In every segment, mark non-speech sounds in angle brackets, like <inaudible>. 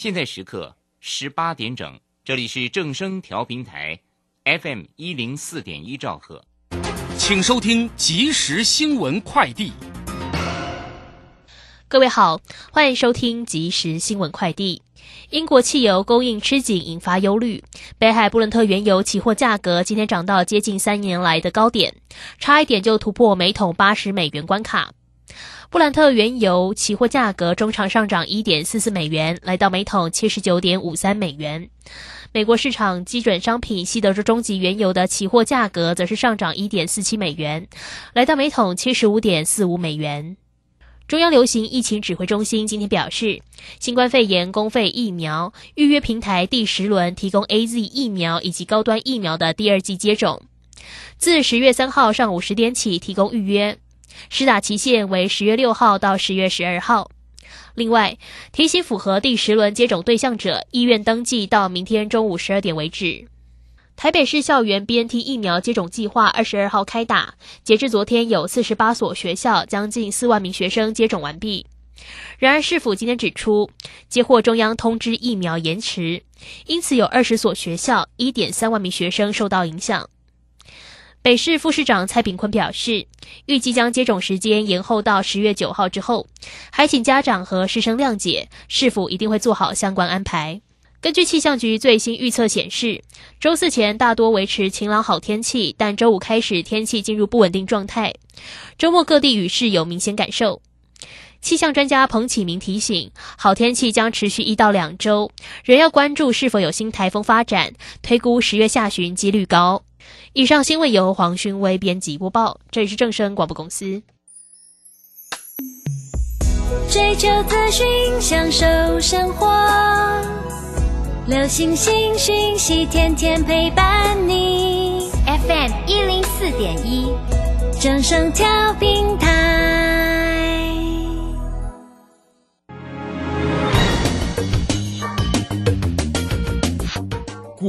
现在时刻十八点整，这里是正声调频台，FM 一零四点一兆赫，请收听即时新闻快递。各位好，欢迎收听即时新闻快递。英国汽油供应吃紧，引发忧虑。北海布伦特原油期货价格今天涨到接近三年来的高点，差一点就突破每桶八十美元关卡。布兰特原油期货价格中场上涨一点四四美元，来到每桶七十九点五三美元。美国市场基准商品西德州中级原油的期货价格则是上涨一点四七美元，来到每桶七十五点四五美元。中央流行疫情指挥中心今天表示，新冠肺炎公费疫苗预约平台第十轮提供 A Z 疫苗以及高端疫苗的第二剂接种，自十月三号上午十点起提供预约，施打期限为十月六号到十月十二号。另外，提醒符合第十轮接种对象者，医院登记到明天中午十二点为止。台北市校园 BNT 疫苗接种计划二十二号开打，截至昨天有四十八所学校将近四万名学生接种完毕。然而，市府今天指出，接获中央通知疫苗延迟，因此有二十所学校一点三万名学生受到影响。北市副市长蔡炳坤表示，预计将接种时间延后到十月九号之后，还请家长和师生谅解，市府一定会做好相关安排。根据气象局最新预测显示，周四前大多维持晴朗好天气，但周五开始天气进入不稳定状态。周末各地雨势有明显感受。气象专家彭启明提醒，好天气将持续一到两周，仍要关注是否有新台风发展，推估十月下旬几率高。以上新闻由黄勋威编辑播报，这里是正声广播公司。追求资讯，享受生活。流星星讯息，天天陪伴你。FM 一零四点一，正声调频台。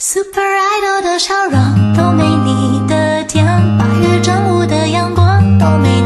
Super Idol 的笑容都没你的甜，八月正午的阳光都没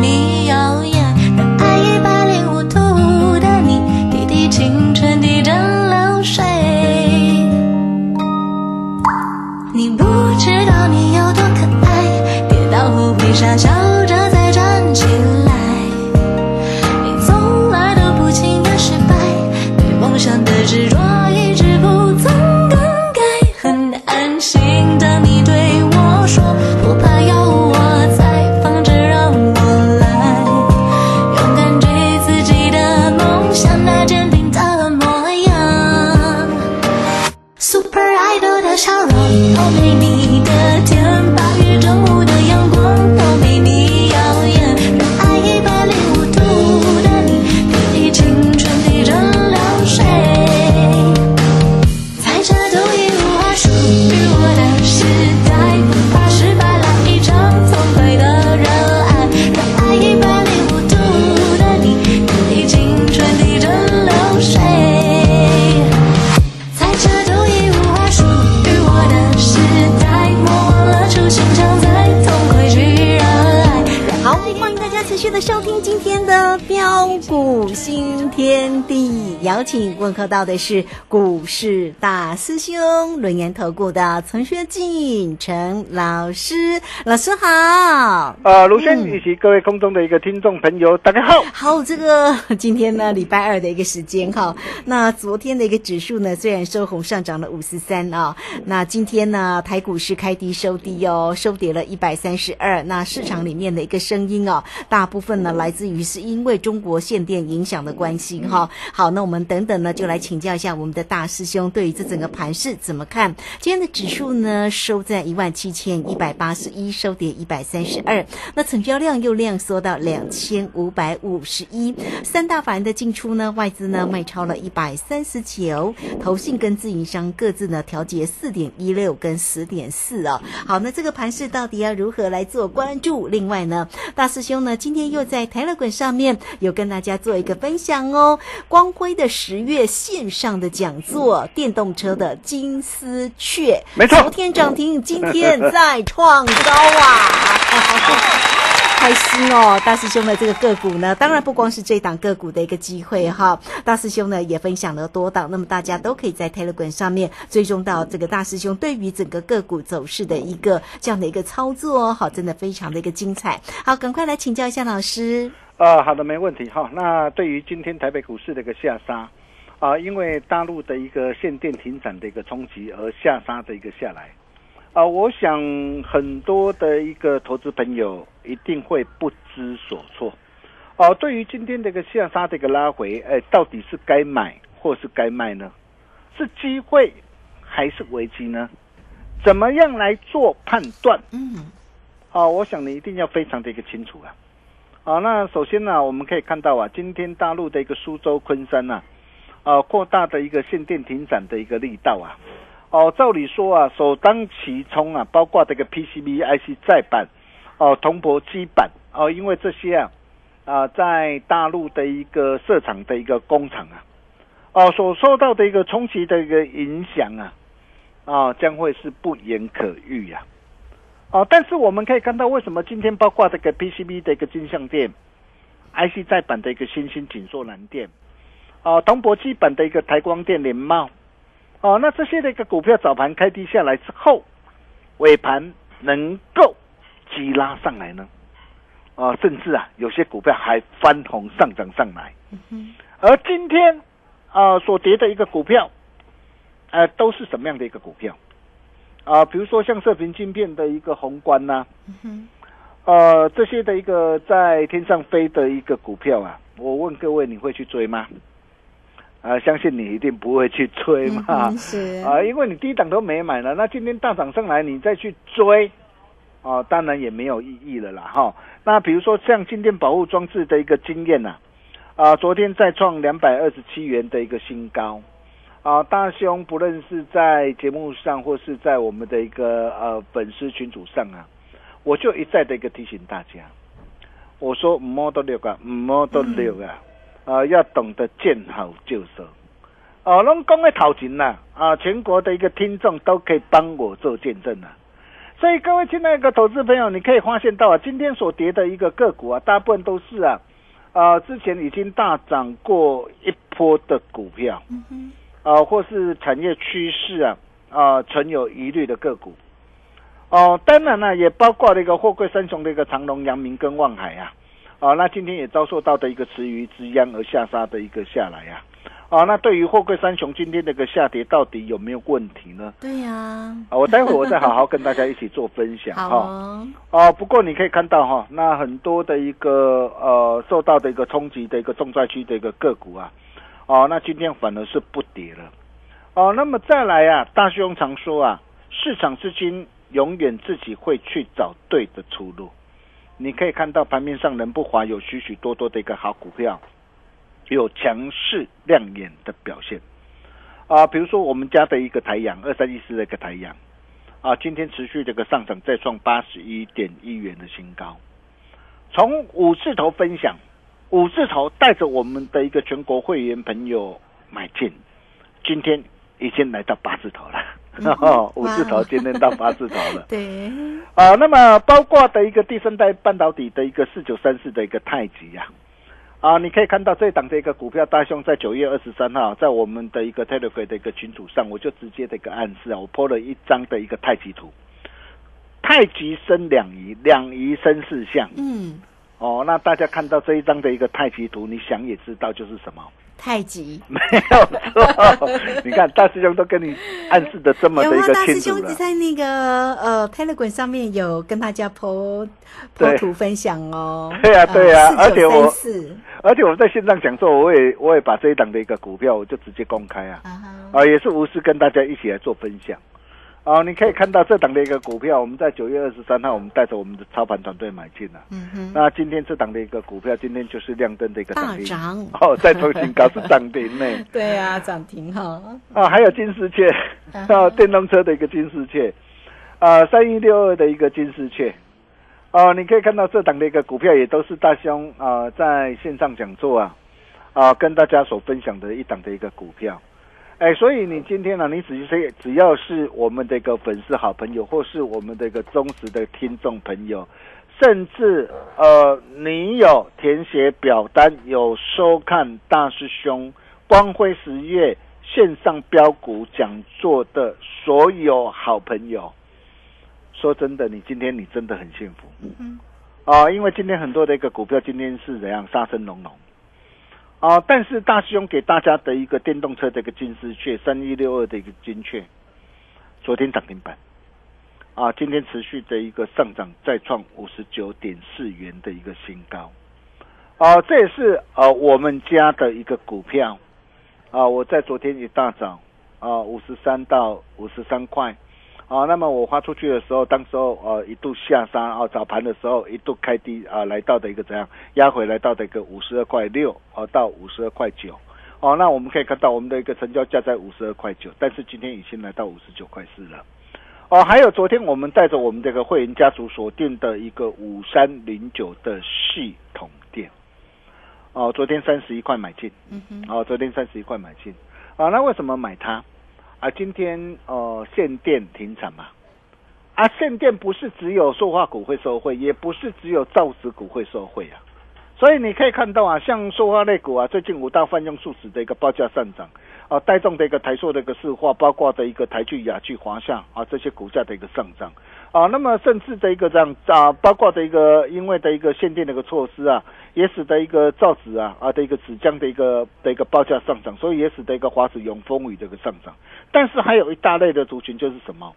邀请问候到的是股市大师兄轮研投顾的陈学进陈老师，老师好。呃，卢轩以及各位空中的一个听众朋友，大家好。好，这个今天呢，礼拜二的一个时间哈。那昨天的一个指数呢，虽然收红上涨了五十三啊，那今天呢，台股市开低收低哦，收跌了一百三十二。那市场里面的一个声音哦，大部分呢来自于是因为中国限电影响的关系哈。好，那我们等等呢，就来请教一下我们的大师兄，对于这整个盘势怎么看？今天的指数呢，收在一万七千一百八十一，收跌一百三十二。那成交量又量缩到两千五百五十一。三大法人的进出呢，外资呢卖超了一百三十九，投信跟自营商各自呢调节四点一六跟十点四哦。好，那这个盘势到底要如何来做关注？另外呢，大师兄呢今天又在台乐馆上面有跟大家做一个分享哦。光辉的十月线上的讲座，电动车的金丝雀，没错昨天涨停，今天再创高啊！<laughs> 开心哦，大师兄的这个个股呢，当然不光是这档个股的一个机会哈，大师兄呢也分享了多档，那么大家都可以在 Telegram 上面追踪到这个大师兄对于整个个股走势的一个这样的一个操作哦，好，真的非常的一个精彩。好，赶快来请教一下老师。啊，好的，没问题哈。那对于今天台北股市的一个下杀，啊，因为大陆的一个限电停产的一个冲击而下杀的一个下来，啊，我想很多的一个投资朋友一定会不知所措。哦、对于今天的一个下杀的一个拉回，哎，到底是该买或是该卖呢？是机会还是危机呢？怎么样来做判断？嗯，啊，我想你一定要非常的一个清楚啊。啊，那首先呢、我们可以看到啊，今天大陆的一个苏州、昆山呐、啊，扩大的一个限电停产的一个力道啊。哦，照理说啊，首当其冲啊，包括这个 PCB、IC 再版，哦，铜箔基板，哦，因为这些啊，啊，在大陆的一个设厂的一个工厂啊，哦，所受到的一个冲击的一个影响啊，啊，将会是不言可喻呀、哦，但是我们可以看到，为什么今天包括这个 PCB 的一个金像店、IC 再版的一个新兴锦硕蓝电，哦，铜箔基本的一个台光电联茂，哦，那这些的一个股票早盘开低下来之后，尾盘能够急拉上来呢？啊，甚至啊，有些股票还翻红上涨上来。而今天啊所跌的一个股票，呃，都是什么样的一个股票？啊，比如说像射频镜片的一个宏观呐、呃，这些的一个在天上飞的一个股票啊，我问各位，你会去追吗？啊，相信你一定不会去追嘛，嗯是啊，因为你低档都没买了，那今天大涨上来，你再去追，哦、当然也没有意义了啦，哈。那比如说像静电保护装置的一个经验呐、啊，昨天再创两百二十七元的一个新高，啊，大兄不论是在节目上或是在我们的一个呃粉丝群组上啊，我就一再的一个提醒大家，我说唔摸得六啊，唔摸得六啊，啊，要懂得见好就收。哦，拢讲的头前呐，啊，全国的一个听众都可以帮我做见证啊。所以各位亲爱的投资朋友，你可以发现到啊，今天所跌的一个个股啊，大部分都是啊，啊，之前已经大涨过一波的股票，啊，或是产业趋势啊，啊，存有疑虑的个股。哦，当然呢，也包括了一个货柜三雄的一个长隆、阳明跟望海啊，啊，那今天也遭受到的一个池鱼之殃而下杀的一个下来啊，哦，那对于货柜三雄今天这个下跌到底有没有问题呢？对呀、啊，我待会我再好好跟大家一起做分享 <laughs> 好哈。哦，哦，不过你可以看到哈，那很多的一个呃受到的一个冲击的一个重灾区的一个个股啊，哦，那今天反而是不跌了。哦，那么再来啊，大兄常说啊，市场资金永远自己会去找对的出路。你可以看到盘面上人不乏有许许多多的一个好股票，有强势亮眼的表现。啊，比如说我们家的一个台阳二三一四的一个台阳，啊，今天持续这个上涨，再创八十一点一元的新高。从五字头分享，五字头带着我们的一个全国会员朋友买进，今天已经来到八字头了。<laughs> 五字头今天到八字头了。对，啊，那么包括的一个第三代半导体的一个四九三四的一个太极呀、啊，你可以看到这档的一个股票，大兄在九月二十三号，在我们的一个 Telegram 的一个群组上，我就直接的一个暗示啊，我 po 了一张的一个太极图，太极生两仪，两仪生四象。嗯，哦，那大家看到这一张的一个太极图，你想也知道就是什么，太极。没有错。你看大师兄都跟你暗示的这么的一个清楚了。兄在那个呃 Telegram 上面有跟大家剖剖图分享哦。对啊对啊而且我四而且我在线上讲座，我也我也把这一档的一个股票，我就直接公开啊。啊，也是无私跟大家一起来做分享。啊，你可以看到这档的一个股票，我们在九月二十三号，我们带着我们的操盘团队买进了。嗯哼，那今天这档的一个股票，今天就是亮灯的一个大涨停，哦，再创新高是涨停呢。<laughs> 对啊，涨停哈。啊，还有金丝雀，嗯啊，电动车的一个金丝雀，啊，三一六二的一个金丝雀，哦、你可以看到这档的一个股票也都是大兄啊、在线上讲座啊，啊，跟大家所分享的一档的一个股票。哎，所以你今天呢、你只是只要是我们的一个粉丝好朋友，或是我们的一个忠实的听众朋友，甚至呃，你有填写表单，有收看大师兄光辉十月线上标股讲座的所有好朋友，说真的，你今天你真的很幸福。嗯啊、因为今天很多的一个股票今天是怎样杀声隆隆啊、但是大师兄给大家的一个电动车的一个金丝雀三一六二的一个金雀，昨天涨停板。啊，今天持续的一个上涨，再创五十九点四元的一个新高。啊，这也是呃我们家的一个股票。啊，我在昨天一大早啊五十三到五十三块。啊，那么我发出去的时候，当时候呃一度下杀，啊早盘的时候一度开低啊，来到的一个怎样压回来到的一个五十二块六，啊到五十二块九，哦，那我们可以看到我们的一个成交价在五十二块九，但是今天已经来到五十九块四了。哦，还有昨天我们带着我们这个会员家族锁定的一个五三零九的系统店，哦，昨天三十一块买进，嗯哼，哦，昨天三十一块买进，啊，那为什么买它？啊，今天呃限电停产嘛，啊，限电不是只有塑化股会受惠，也不是只有造纸股会受惠啊，所以你可以看到啊，像塑化类股啊，最近五大泛用数值的一个报价上涨，啊，带动的一个台塑的一个市化，包括的一个台剧、雅剧、华夏啊这些股价的一个上涨。啊，那么甚至的一个这样啊，包括的一个因为的一个限电的一个措施啊，也使得一个造纸啊啊的一个纸浆的一个的一个报价上涨，所以也使得一个华子永丰雨的一个上涨。但是还有一大类的族群就是什么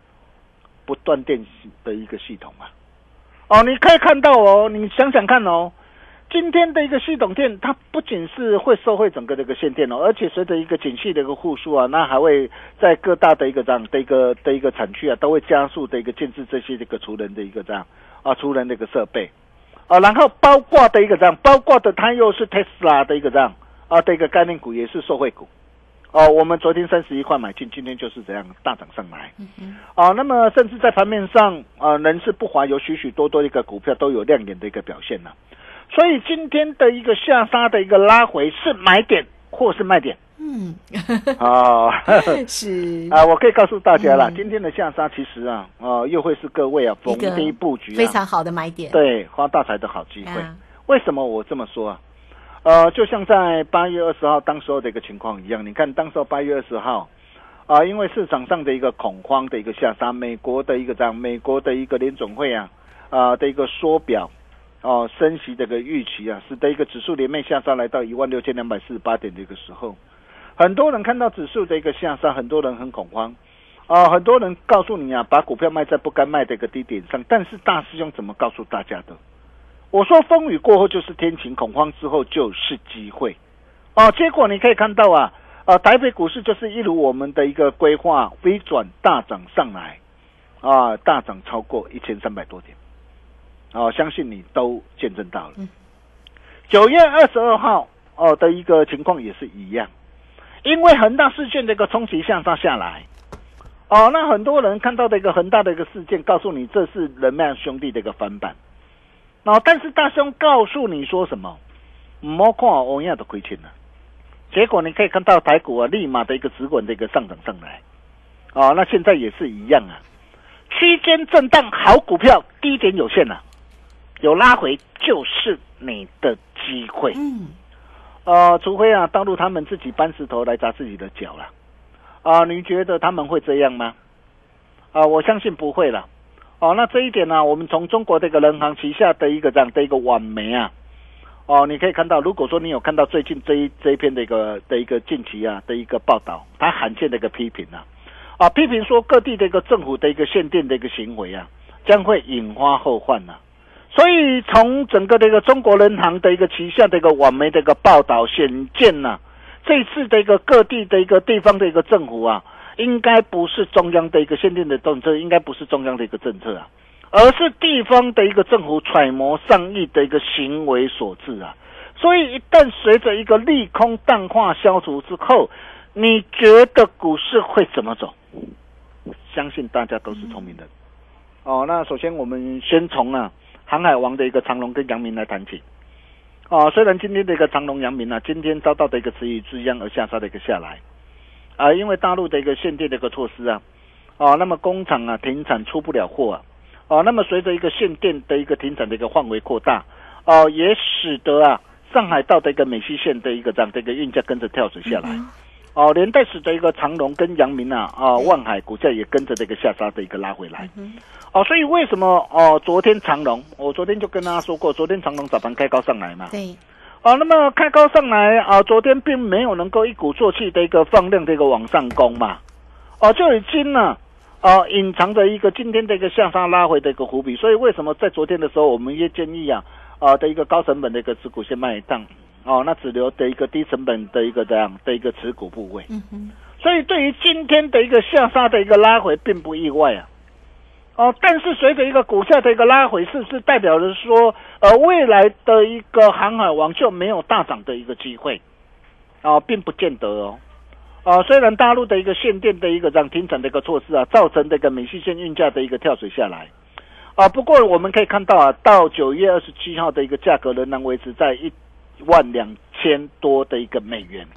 不断电系的一个系统啊。哦，你可以看到哦，你想想看哦，今天的一个系统电，它不仅是会收回整个的一个限电哦，而且随着一个景气的一个复苏啊，那还会在各大的一个这样的一个的一个产区啊，都会加速的一个建制这些这个除人的一个这样啊除人的一个设备啊，然后包括的一个这样，包括的它又是 Tesla 的一个这样啊的一个概念股，也是受惠股。哦，我们昨天三十一块买进，今天就是这样大涨上来。嗯啊，那么甚至在盘面上啊，人事不华，有许许多多一个股票都有亮眼的一个表现呢、所以今天的一个下杀的一个拉回是买点或是卖点嗯，啊 <laughs> 是啊！我可以告诉大家了，嗯今天的下杀其实啊啊又会是各位啊逢低布局啊，非常好的买点。对发大财的好机会。啊为什么我这么说啊？呃，就像在八月二十号当时候的一个情况一样，你看当时候八月二十号啊、因为市场上的一个恐慌的一个下杀，美国的一个这样，美国的一个联总会啊啊、的一个缩表哦、升息的一个预期啊，使得一个指数连袂下杀来到一万六千两百四十八点的一个时候，很多人看到指数的一个下杀，很多人很恐慌。啊、很多人告诉你啊，把股票卖在不该卖的一个低点上，但是大师兄怎么告诉大家的？我说风雨过后就是天晴，恐慌之后就是机会。哦，结果你可以看到啊，啊，台北股市就是一如我们的一个规划，微转大涨上来，啊，大涨超过一千三百多点，哦，相信你都见证到了。九月二十二号哦的一个情况也是一样，因为恒大事件的一个冲击向上下来，哦，那很多人看到的一个恒大的一个事件，告诉你这是人脉兄弟的一个翻版。哦，但是大兄告诉你说什么？唔好看欧亚的亏钱了。结果你可以看到台股啊，立马的一个直滚的一个上涨上来。哦，那现在也是一样啊，区间震荡，好股票低点有限了、有拉回就是你的机会。嗯，呃，除非啊，大陆他们自己搬石头来砸自己的脚了，啊，你觉得他们会这样吗？啊，我相信不会了。哦，那这一点呢，我们从中国这个人行旗下的一个这样的一个网媒啊，哦，你可以看到，如果说你有看到最近这一这一篇的一个的一个近期啊的一个报道，它罕见的一个批评啊，啊，批评说各地的一个政府的一个限电的一个行为啊，将会引发后患呐。所以从整个的一个中国人行的一个旗下的一个网媒的一个报道显见呐，这次的一个各地的一个地方的一个政府啊，应该不是中央的一个限定的政策，应该不是中央的一个政策啊，而是地方的一个政府揣摩上意的一个行为所致啊。所以一旦随着一个利空淡化消除之后，你觉得股市会怎么走？相信大家都是聪明人哦。那首先我们先从啊。航海王的一个长龙跟杨明来谈起，哦，虽然今天的一个长龙、杨明啊，今天遭到的一个词语之殃而下杀的一个下来，啊，因为大陆的一个限电的一个措施啊，哦，那么工厂啊停产出不了货啊，哦，那么随着一个限电的一个停产的一个范围扩大，哦，也使得啊上海道的一个美西线的一个这样的一个运价跟着跳水下来。哦，连带使得一个长隆跟阳明啊，啊，万海股价也跟着这个下杀的一个拉回来。哦，所以为什么哦？昨天长隆，我昨天就跟大家说过，昨天长隆早盘开高上来嘛。对。哦，那么开高上来啊，昨天并没有能够一鼓作气的一个放量的一个往上攻嘛。哦，就已经呢，哦，隐藏着一个今天的一个向上拉回的一个伏笔。所以为什么在昨天的时候，我们也建议啊，啊的一个高成本的一个持股先卖一档。哦，那只留的一个低成本的一个这样的一个持股部位，嗯哼，所以对于今天的一个下杀的一个拉回，并不意外啊。哦，但是随着一个股价的一个拉回，是不是代表着说，呃，未来的一个航海王就没有大涨的一个机会？啊，并不见得哦。啊，虽然大陆的一个限电的一个涨停产的一个措施啊，造成这个美西线运价的一个跳水下来，啊，不过我们可以看到啊，到九月二十七号的一个价格仍然维持在一。万两千多的一个美元，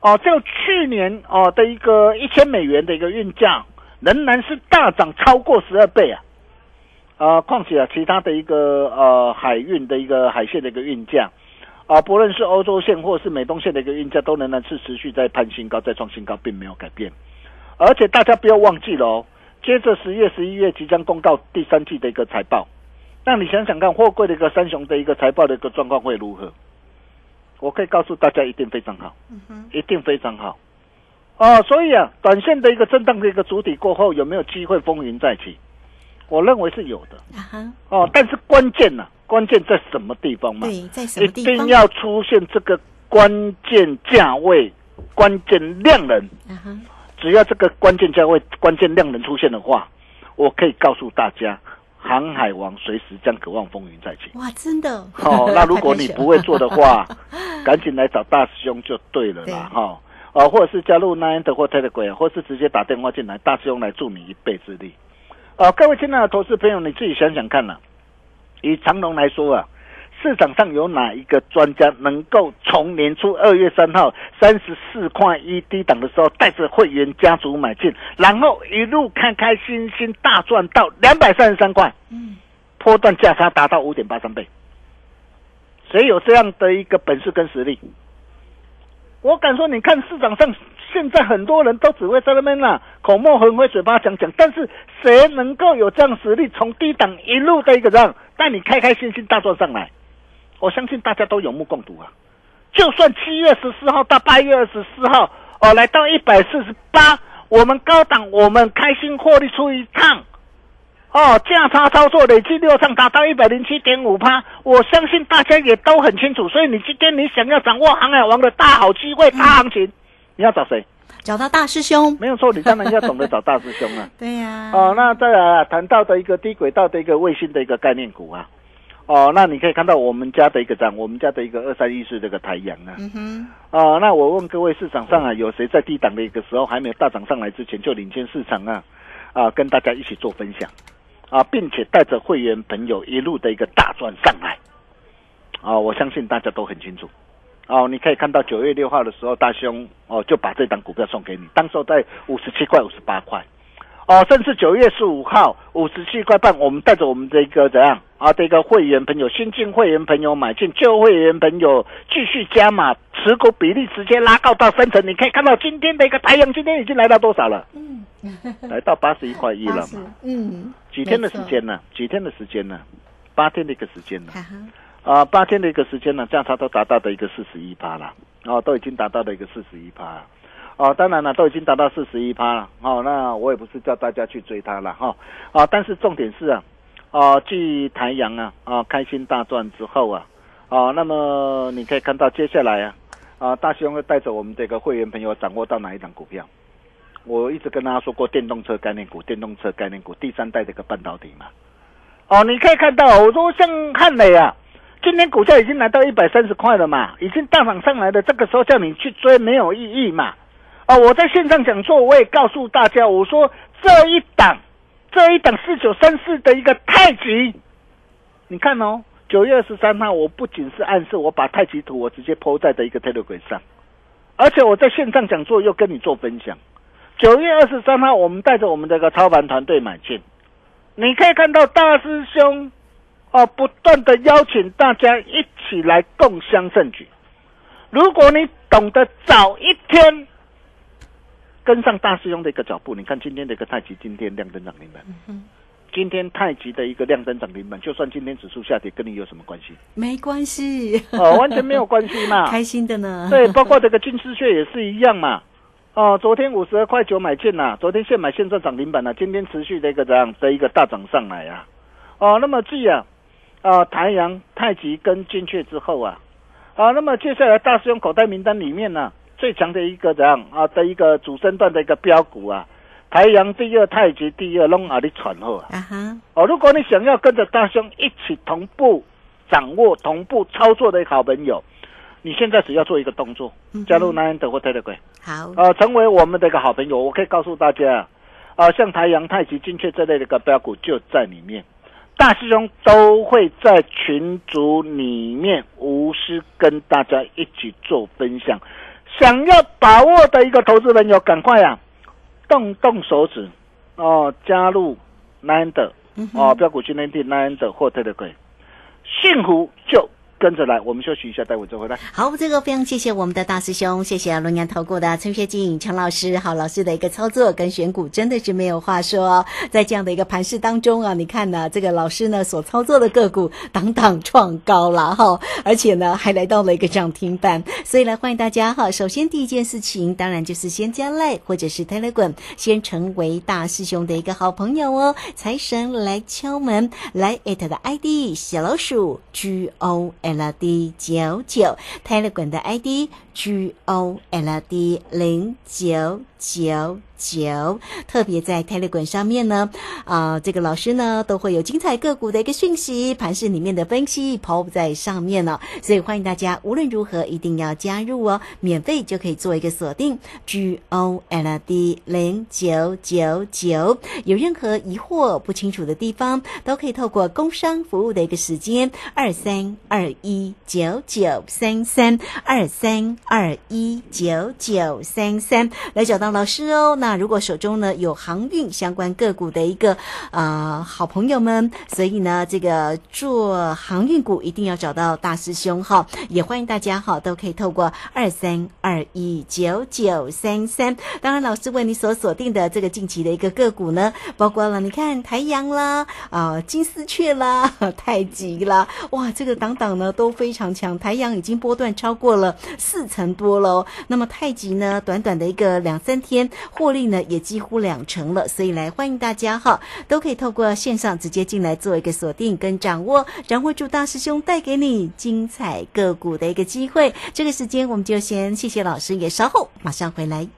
哦，就去年哦的一个一千美元的一个运价，仍然是大涨超过十二倍啊！啊，况且啊，其他的一个呃海运的一个海线的一个运价啊，不论是欧洲线或是美东线的一个运价，都仍然是持续在攀新高，在创新高，并没有改变。而且大家不要忘记了哦，接着十月、十一月即将公告第三季的一个财报，那你想想看，货柜的一个三雄的一个财报的一个状况会如何？我可以告诉大家，一定非常好，一定非常好，哦，所以啊，短线的一个震荡的一个主体过后，有没有机会风云再起？我认为是有的，哦，但是关键呢，关键在什么地方嘛？对，在什么地方？一定要出现这个关键价位、关键量能。只要这个关键价位、关键量能出现的话，我可以告诉大家。航海王随时将渴望风云再起。哇，真的！哦，那如果你不会做的话，<laughs> 赶紧来找大师兄就对了啦！哈，哦，或者是加入 Nine 或 Telegram，或是直接打电话进来，大师兄来助你一臂之力。哦，各位亲爱的投资朋友，你自己想想看呐。以长隆来说啊。市场上有哪一个专家能够从年初二月三号三十四块一低档的时候，带着会员家族买进，然后一路开开心心大赚到两百三十三块？嗯，波段价差达到五点八三倍。谁有这样的一个本事跟实力？我敢说，你看市场上现在很多人都只会在那边啊口沫横飞，嘴巴讲讲，但是谁能够有这样实力，从低档一路的一个让带你开开心心大赚上来？我相信大家都有目共睹啊！就算七月十四号到八月二十四号，哦，来到一百四十八，我们高档我们开心获利出一趟，哦，价差操作累计六趟达到一百零七点五趴，我相信大家也都很清楚。所以你今天你想要掌握航海王的大好机会、大行情，你要找谁？找到大师兄？没有错，你当然要懂得找大师兄啊。<laughs> 对呀。哦，那再来谈到的一个低轨道的一个卫星的一个概念股啊。哦，那你可以看到我们家的一个涨，我们家的一个二三一四这个太阳啊。嗯哼。哦，那我问各位，市场上啊，有谁在低档的一个时候还没有大涨上来之前就领先市场啊？啊，跟大家一起做分享啊，并且带着会员朋友一路的一个大赚上来。啊，我相信大家都很清楚。哦，你可以看到九月六号的时候，大兄哦就把这档股票送给你，当时在五十七块、五十八块。哦，甚至九月十五号五十七块半，我们带着我们这个怎样？啊这个会员朋友，新进会员朋友买进，旧会员朋友继续加码，持股比例直接拉高到三成。你可以看到今天的一个太阳，今天已经来到多少了？嗯，来到八十一块一了80嘛？嗯，几天的时间呢？几天的时间呢？八天的一个时间呢？啊，八天的一个时间呢，价差都达到的一个四十一趴了，哦，都已经达到了一个四十一趴了。哦，当然了，都已经达到四十一趴了。哦，那我也不是叫大家去追它了哈。啊，但是重点是啊，啊，继台阳啊啊开心大赚之后啊，啊，那么你可以看到接下来啊，啊，大雄会带着我们这个会员朋友掌握到哪一档股票？我一直跟大家说过，电动车概念股，电动车概念股，第三代这个半导体嘛。哦，你可以看到，我说像汉磊啊，今天股价已经来到一百三十块了嘛，已经大涨上来的，这个时候叫你去追没有意义嘛。哦，我在线上讲座，我也告诉大家，我说这一档，这一档四九三四的一个太极，你看哦，九月二十三号，我不仅是暗示我把太极图我直接抛在的一个 Telegram 上，而且我在线上讲座又跟你做分享。九月二十三号，我们带着我们这个操盘团队买进，你可以看到大师兄哦，不断的邀请大家一起来共襄盛举。如果你懂得早一天跟上大师兄的一个脚步，你看今天的一个太极，今天亮灯涨停板。今天太极的一个亮灯涨停板，就算今天指数下跌，跟你有什么关系？没关系，哦，完全没有关系嘛。<laughs> 开心的呢。对，包括这个金丝雀也是一样嘛。哦，昨天五十二块九买进啦，昨天现买现赚涨停板了，今天持续的一个这样的一个大涨上来啊。哦，那么继啊，啊台阳、太极跟金雀之后啊，啊，那么接下来大师兄口袋名单里面呢、最强的一个怎样啊的一个主升段的一个标股啊，台阳第二，太极第二，拢啊你传后啊。啊哈，哦，如果你想要跟着大兄一起同步掌握、同步操作的好朋友，你现在只要做一个动作，加入 Nine 或 Telegram，好，呃，成为我们的一个好朋友。我可以告诉大家，啊、像台阳、太极、金雀这类的一个标股就在里面，大师兄都会在群组里面无私跟大家一起做分享。想要把握的一个投资朋友，赶快啊，动动手指哦，加入 Nine 的嗯哦，标股训练地 Nine 的或 Telegram，幸福就跟着来。我们休息一下，待会再回来。好，这个非常谢谢我们的大师兄，谢谢龙岩投顾的陈学进陈老师，好老师的一个操作跟选股真的是没有话说哦。在这样的一个盘势当中啊，你看呢，这个老师呢所操作的个股档档创高了哈，而且呢还来到了一个涨停板，所以来欢迎大家哈。首先第一件事情，当然就是先加赖或者是 Telegram，先成为大师兄的一个好朋友哦。财神来敲门，来 at 的 ID 小老鼠 G O L D 九九，Telegram 的 ID G O L D 零九九九，特别在 Telegram 上面呢，啊、这个老师呢都会有精彩个股的一个讯息，盘市里面的分析抛在上面呢，所以欢迎大家无论如何一定要加入哦，免费就可以做一个锁定 G O L D 零九九九，有任何疑惑不清楚的地方，都可以透过工商服务的一个时间二三二一九九三三二三二一九九三三来找到老师哦。那那如果手中呢有航运相关个股的一个呃好朋友们，所以呢这个做航运股一定要找到大师兄哈，也欢迎大家哈都可以透过二三二一九九三三。当然，老师为你所锁定的这个近期的一个个股呢，包括了你看台阳啦啊、金丝雀啦、<laughs> 太极啦，哇，这个档档呢都非常强。台阳已经波段超过了四成多喽，那么太极呢，短短的一个两三天获利也几乎两成了，所以来欢迎大家哈，都可以透过线上直接进来做一个锁定跟掌握，掌握住大师兄带给你精彩个股的一个机会。这个时间我们就先谢谢老师，也稍后马上回来。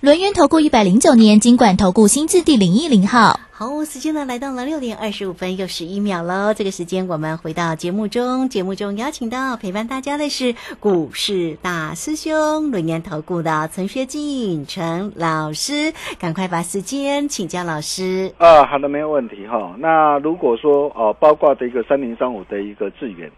轮源投顾一百零九年金管投顾新字第零一零号。好，时间呢来到了六点二十五分又十一秒喽。这个时间我们回到节目中，节目中邀请到陪伴大家的是股市大师兄轮年投顾的陈学进陈老师，赶快把时间请教老师。啊，好的，没有问题哈。那如果说哦，包括的一个三零三五的一个智源，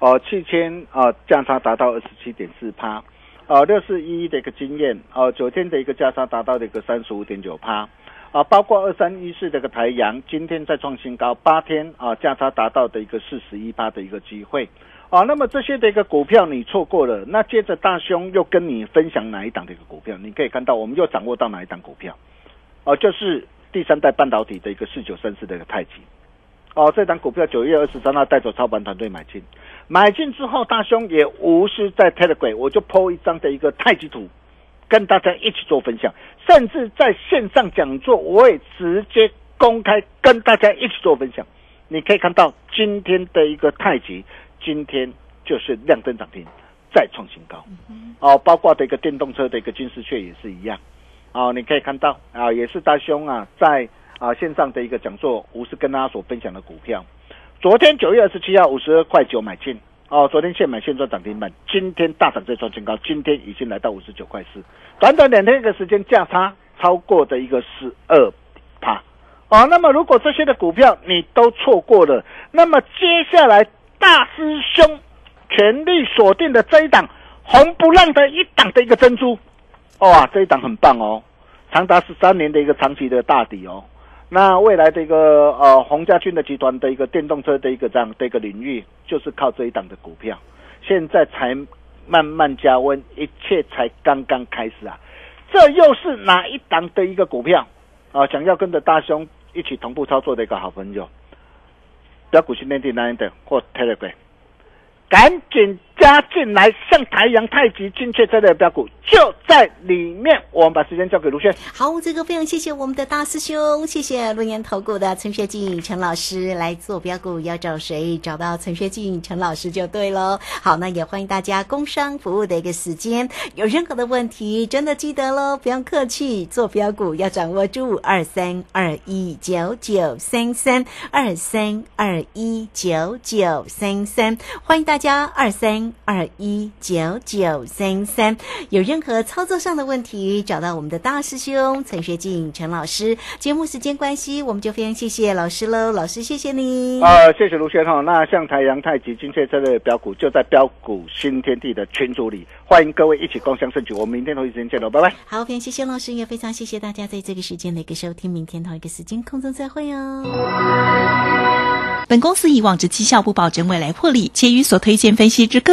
哦，七千啊价差达到二十七点四趴，啊六四一的一个经验，啊九天的一个价差达到的一个三十五点九趴。啊，包括二三一四这个台阳，今天再创新高，八天啊价差达到的一个四十一八的一个机会，啊，那么这些的一个股票你错过了，那接着大兄又跟你分享哪一档的一个股票？你可以看到我们又掌握到哪一档股票？哦，就是第三代半导体的一个四九三四的一个太极，哦，这档股票九月二十三号带走操盘团队买进，买进之后大兄也无需在 Telegram，我就抛一张的一个太极图。跟大家一起做分享，甚至在线上讲座，我也直接公开跟大家一起做分享。你可以看到今天的一个太极，今天就是亮灯涨停，再创新高。哦，包括的一个电动车的一个金丝雀也是一样。哦，你可以看到啊，也是大兄啊，在啊线上的一个讲座，无私跟大家所分享的股票。昨天九月二十七号五十二块九买进。哦，昨天现买现赚涨停板，今天大涨再创新高，今天已经来到五十九块四，短短两天一个时间价差超过的一个十二趴。哦，那么如果这些的股票你都错过了，那么接下来大师兄全力锁定的这一档红不让的一档的一个珍珠，哇，这一档很棒哦，长达十三年的一个长期的大底哦。那未来的一个呃洪家军的集团的一个电动车的一个这样的一个领域，就是靠这一档的股票，现在才慢慢加温，一切才刚刚开始啊！这又是哪一档的一个股票啊？想要跟着大兄一起同步操作的一个好朋友，标股训练地那一等或 Telegram，赶紧。加进来，像太阳、太极、金雀这类的标股就在里面。我们把时间交给卢轩。好，这个非常谢谢我们的大师兄，谢谢龙岩投股的陈学进陈老师来做标股，要找谁？找到陈学进陈老师就对喽。好，那也欢迎大家工商服务的一个时间，有任何的问题，真的记得喽，不用客气，做标股要掌握住二三二一九九三三二三二一九九三三，欢迎大家二三。二一九九三三，有任何操作上的问题，找到我们的大师兄陈学进陈老师。节目时间关系，我们就非常谢谢老师喽，老师谢谢你。啊，谢谢卢轩哈。那像太阳、太极、金雀这类标股，就在标股新天地的群组里，欢迎各位一起共享盛举。我们明天同一时间见喽，拜拜。好，非常谢谢老师，也非常谢谢大家在这个时间的一个收听。明天同一个时间空中再会哦。本公司以往之绩效不保证未来获利，且与所推荐分析之